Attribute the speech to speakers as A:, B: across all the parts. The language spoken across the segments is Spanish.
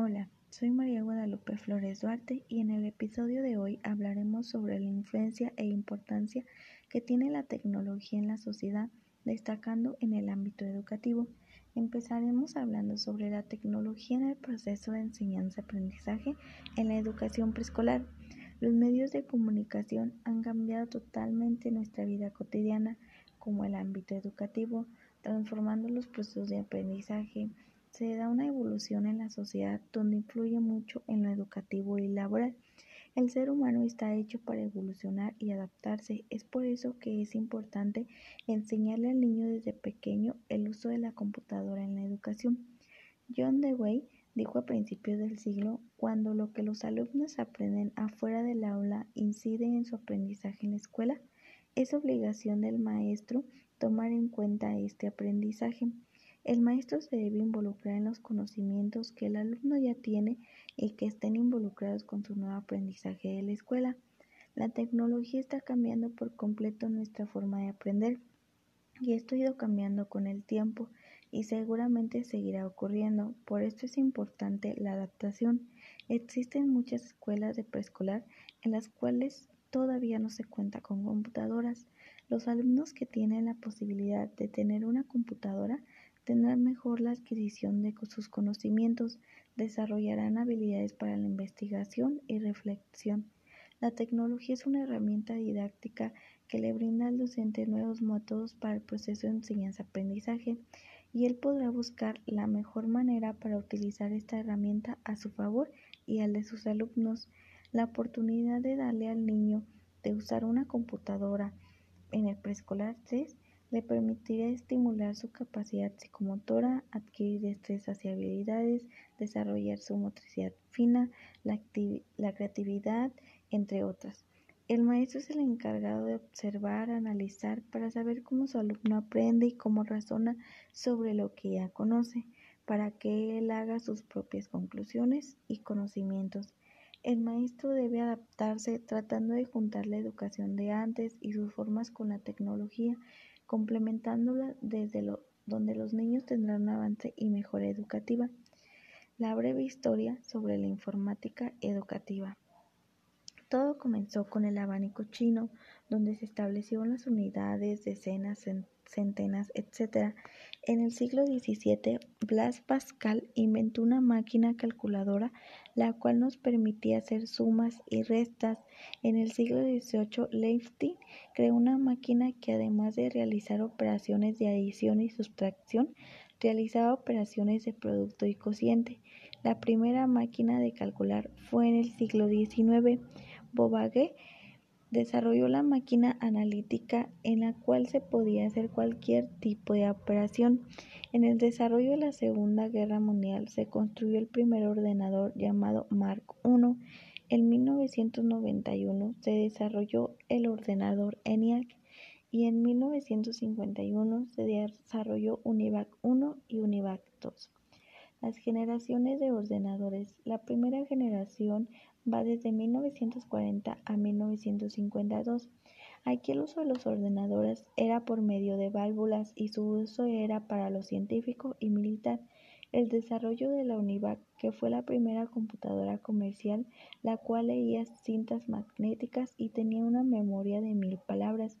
A: Hola, soy María Guadalupe Flores Duarte y en el episodio de hoy hablaremos sobre la influencia e importancia que tiene la tecnología en la sociedad, destacando en el ámbito educativo. Empezaremos hablando sobre la tecnología en el proceso de enseñanza-aprendizaje en la educación preescolar. Los medios de comunicación han cambiado totalmente nuestra vida cotidiana, como el ámbito educativo, transformando los procesos de aprendizaje, se da una evolución en la sociedad donde influye mucho en lo educativo y laboral. El ser humano está hecho para evolucionar y adaptarse. Es por eso que es importante enseñarle al niño desde pequeño el uso de la computadora en la educación. John Dewey dijo a principios del siglo, cuando lo que los alumnos aprenden afuera del aula incide en su aprendizaje en la escuela, es obligación del maestro tomar en cuenta este aprendizaje. El maestro se debe involucrar en los conocimientos que el alumno ya tiene y que estén involucrados con su nuevo aprendizaje de la escuela. La tecnología está cambiando por completo nuestra forma de aprender y esto ha ido cambiando con el tiempo y seguramente seguirá ocurriendo. Por esto es importante la adaptación. Existen muchas escuelas de preescolar en las cuales todavía no se cuenta con computadoras. Los alumnos que tienen la posibilidad de tener una computadora tendrán mejor la adquisición de sus conocimientos, desarrollarán habilidades para la investigación y reflexión. La tecnología es una herramienta didáctica que le brinda al docente nuevos métodos para el proceso de enseñanza-aprendizaje y él podrá buscar la mejor manera para utilizar esta herramienta a su favor y al de sus alumnos. La oportunidad de darle al niño de usar una computadora en el preescolar 3 le permitirá estimular su capacidad psicomotora, adquirir destrezas y habilidades, desarrollar su motricidad fina, la, la creatividad, entre otras. El maestro es el encargado de observar, analizar para saber cómo su alumno aprende y cómo razona sobre lo que ya conoce, para que él haga sus propias conclusiones y conocimientos. El maestro debe adaptarse tratando de juntar la educación de antes y sus formas con la tecnología complementándola desde lo, donde los niños tendrán avance y mejora educativa. La breve historia sobre la informática educativa. Todo comenzó con el abanico chino, donde se establecieron las unidades, decenas, centenas, etc. En el siglo XVII, Blas Pascal inventó una máquina calculadora la cual nos permitía hacer sumas y restas. En el siglo XVIII, Leibniz creó una máquina que además de realizar operaciones de adición y sustracción, realizaba operaciones de producto y cociente. La primera máquina de calcular fue en el siglo XIX. Bobage desarrolló la máquina analítica en la cual se podía hacer cualquier tipo de operación. En el desarrollo de la Segunda Guerra Mundial se construyó el primer ordenador llamado Mark I. En 1991 se desarrolló el ordenador ENIAC y en 1951 se desarrolló UNIVAC 1 y UNIVAC 2. Las generaciones de ordenadores. La primera generación va desde 1940 a 1952. Aquí el uso de los ordenadores era por medio de válvulas y su uso era para lo científico y militar. El desarrollo de la UNIVAC, que fue la primera computadora comercial, la cual leía cintas magnéticas y tenía una memoria de mil palabras.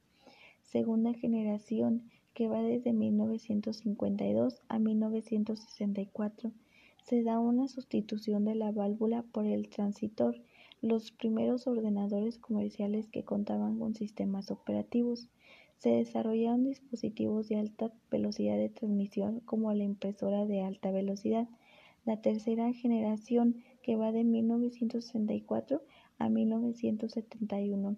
A: Segunda generación, que va desde 1952 a 1964 se da una sustitución de la válvula por el transitor, los primeros ordenadores comerciales que contaban con sistemas operativos. Se desarrollaron dispositivos de alta velocidad de transmisión como la impresora de alta velocidad. La tercera generación, que va de 1964 a 1971,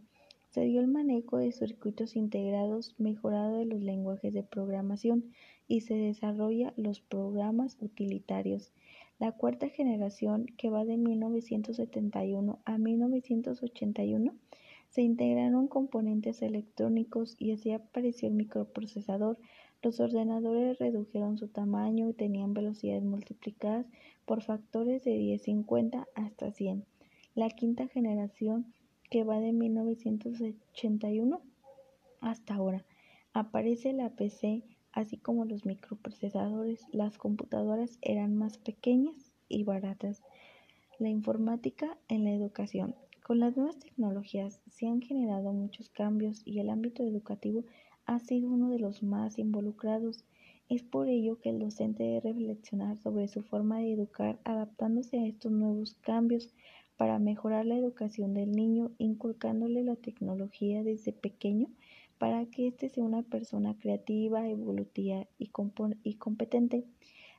A: se dio el manejo de circuitos integrados mejorado de los lenguajes de programación y se desarrolla los programas utilitarios. La cuarta generación, que va de 1971 a 1981, se integraron componentes electrónicos y así apareció el microprocesador. Los ordenadores redujeron su tamaño y tenían velocidades multiplicadas por factores de 1050 hasta 100. La quinta generación, que va de 1981 hasta ahora, aparece la PC así como los microprocesadores, las computadoras eran más pequeñas y baratas. La informática en la educación. Con las nuevas tecnologías se han generado muchos cambios y el ámbito educativo ha sido uno de los más involucrados. Es por ello que el docente debe reflexionar sobre su forma de educar adaptándose a estos nuevos cambios para mejorar la educación del niño, inculcándole la tecnología desde pequeño para que éste sea una persona creativa, evolutiva y, competente.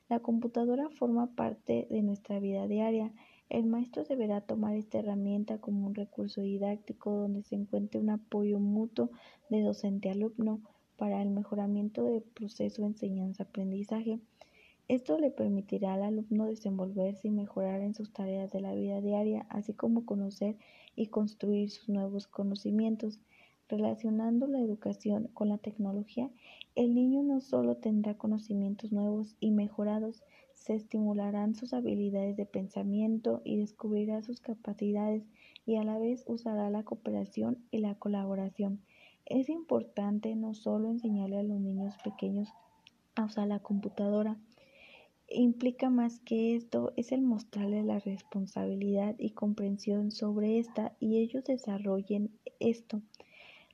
A: La computadora forma parte de nuestra vida diaria. El maestro deberá tomar esta herramienta como un recurso didáctico donde se encuentre un apoyo mutuo de docente-alumno para el mejoramiento del proceso de enseñanza-aprendizaje. Esto le permitirá al alumno desenvolverse y mejorar en sus tareas de la vida diaria, así como conocer y construir sus nuevos conocimientos. Relacionando la educación con la tecnología, el niño no solo tendrá conocimientos nuevos y mejorados, se estimularán sus habilidades de pensamiento y descubrirá sus capacidades y a la vez usará la cooperación y la colaboración. Es importante no solo enseñarle a los niños pequeños a usar la computadora, implica más que esto es el mostrarles la responsabilidad y comprensión sobre esta y ellos desarrollen esto.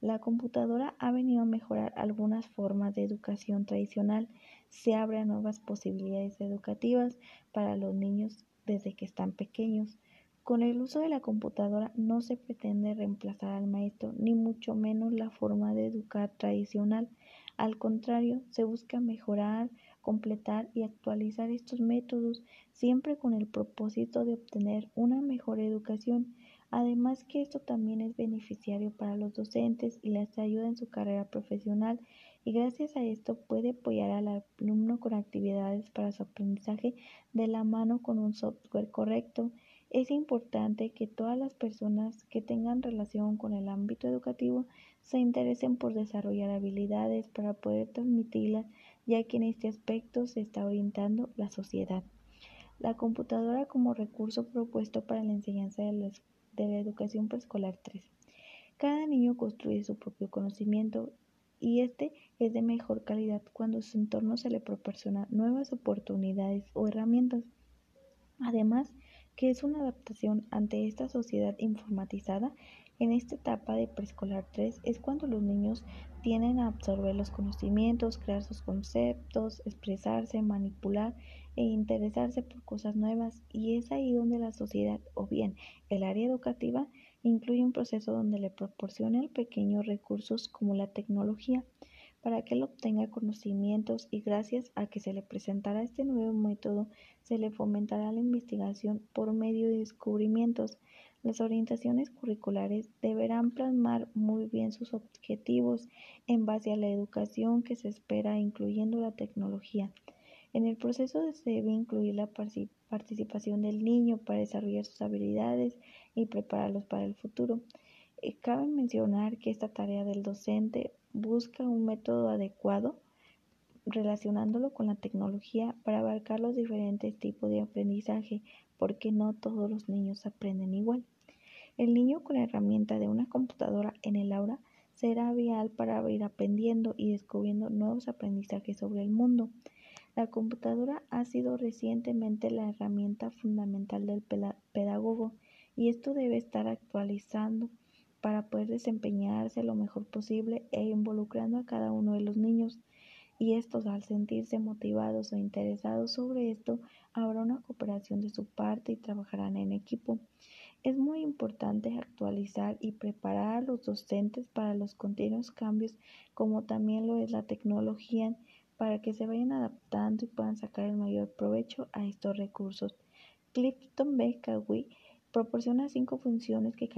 A: La computadora ha venido a mejorar algunas formas de educación tradicional, se abren nuevas posibilidades educativas para los niños desde que están pequeños. Con el uso de la computadora no se pretende reemplazar al maestro, ni mucho menos la forma de educar tradicional. Al contrario, se busca mejorar, completar y actualizar estos métodos, siempre con el propósito de obtener una mejor educación Además que esto también es beneficiario para los docentes y les ayuda en su carrera profesional y gracias a esto puede apoyar al alumno con actividades para su aprendizaje de la mano con un software correcto. Es importante que todas las personas que tengan relación con el ámbito educativo se interesen por desarrollar habilidades para poder transmitirlas, ya que en este aspecto se está orientando la sociedad. La computadora como recurso propuesto para la enseñanza de la educación preescolar 3. Cada niño construye su propio conocimiento y este es de mejor calidad cuando su entorno se le proporciona nuevas oportunidades o herramientas. Además, que es una adaptación ante esta sociedad informatizada, en esta etapa de preescolar 3 es cuando los niños tienden a absorber los conocimientos, crear sus conceptos, expresarse, manipular e interesarse por cosas nuevas y es ahí donde la sociedad o bien el área educativa incluye un proceso donde le proporciona al pequeño recursos como la tecnología para que él obtenga conocimientos y gracias a que se le presentará este nuevo método se le fomentará la investigación por medio de descubrimientos. Las orientaciones curriculares deberán plasmar muy bien sus objetivos en base a la educación que se espera incluyendo la tecnología. En el proceso se debe incluir la participación del niño para desarrollar sus habilidades y prepararlos para el futuro. Eh, cabe mencionar que esta tarea del docente busca un método adecuado relacionándolo con la tecnología para abarcar los diferentes tipos de aprendizaje, porque no todos los niños aprenden igual. El niño con la herramienta de una computadora en el aula será vial para ir aprendiendo y descubriendo nuevos aprendizajes sobre el mundo. La computadora ha sido recientemente la herramienta fundamental del pedagogo y esto debe estar actualizando para poder desempeñarse lo mejor posible e involucrando a cada uno de los niños. Y estos al sentirse motivados o interesados sobre esto, habrá una cooperación de su parte y trabajarán en equipo. Es muy importante actualizar y preparar a los docentes para los continuos cambios, como también lo es la tecnología para que se vayan adaptando y puedan sacar el mayor provecho a estos recursos. Clifton B. Proporciona cinco funciones que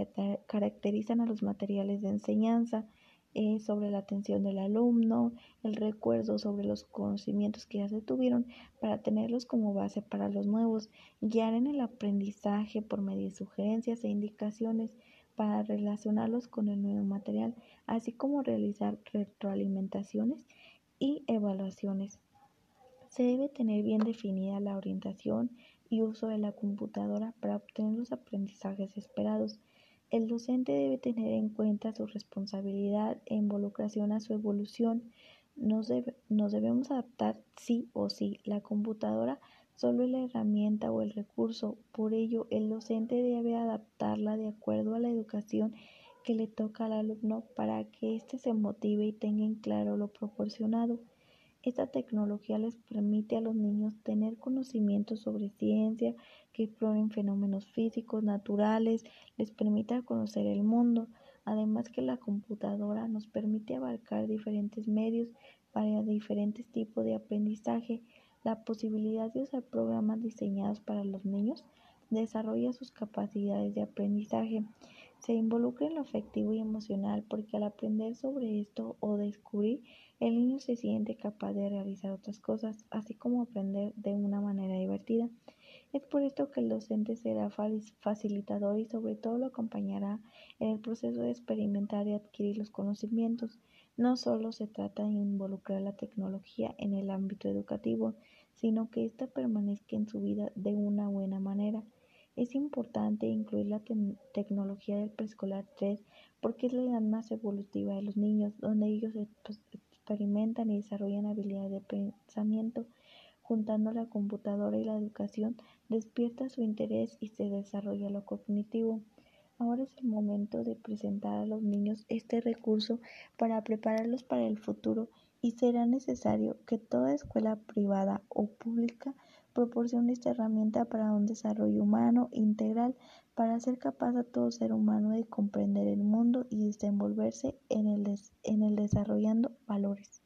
A: caracterizan a los materiales de enseñanza eh, sobre la atención del alumno, el recuerdo sobre los conocimientos que ya se tuvieron para tenerlos como base para los nuevos, guiar en el aprendizaje por medio de sugerencias e indicaciones para relacionarlos con el nuevo material, así como realizar retroalimentaciones y evaluaciones. Se debe tener bien definida la orientación y uso de la computadora para obtener los aprendizajes esperados. El docente debe tener en cuenta su responsabilidad e involucración a su evolución. Nos, debemos adaptar sí o sí. La computadora solo es la herramienta o el recurso, por ello el docente debe adaptarla de acuerdo a la educación que le toca al alumno para que éste se motive y tenga en claro lo proporcionado. Esta tecnología les permite a los niños tener conocimientos sobre ciencia, que exploren fenómenos físicos, naturales, les permite conocer el mundo. Además que la computadora nos permite abarcar diferentes medios para diferentes tipos de aprendizaje. La posibilidad de usar programas diseñados para los niños desarrolla sus capacidades de aprendizaje. Se involucra en lo afectivo y emocional porque al aprender sobre esto o descubrir el niño se siente capaz de realizar otras cosas, así como aprender de una manera divertida. Es por esto que el docente será facilitador y sobre todo lo acompañará en el proceso de experimentar y adquirir los conocimientos. No solo se trata de involucrar la tecnología en el ámbito educativo, sino que ésta permanezca en su vida de una buena manera. Es importante incluir la tecnología del preescolar 3 porque es la edad más evolutiva de los niños, donde ellos experimentan y desarrollan habilidades de pensamiento. Juntando la computadora y la educación, despierta su interés y se desarrolla lo cognitivo. Ahora es el momento de presentar a los niños este recurso para prepararlos para el futuro y será necesario que toda escuela privada o pública proporcione esta herramienta para un desarrollo humano integral para ser capaz a todo ser humano de comprender el mundo y desenvolverse en el, en el desarrollando valores.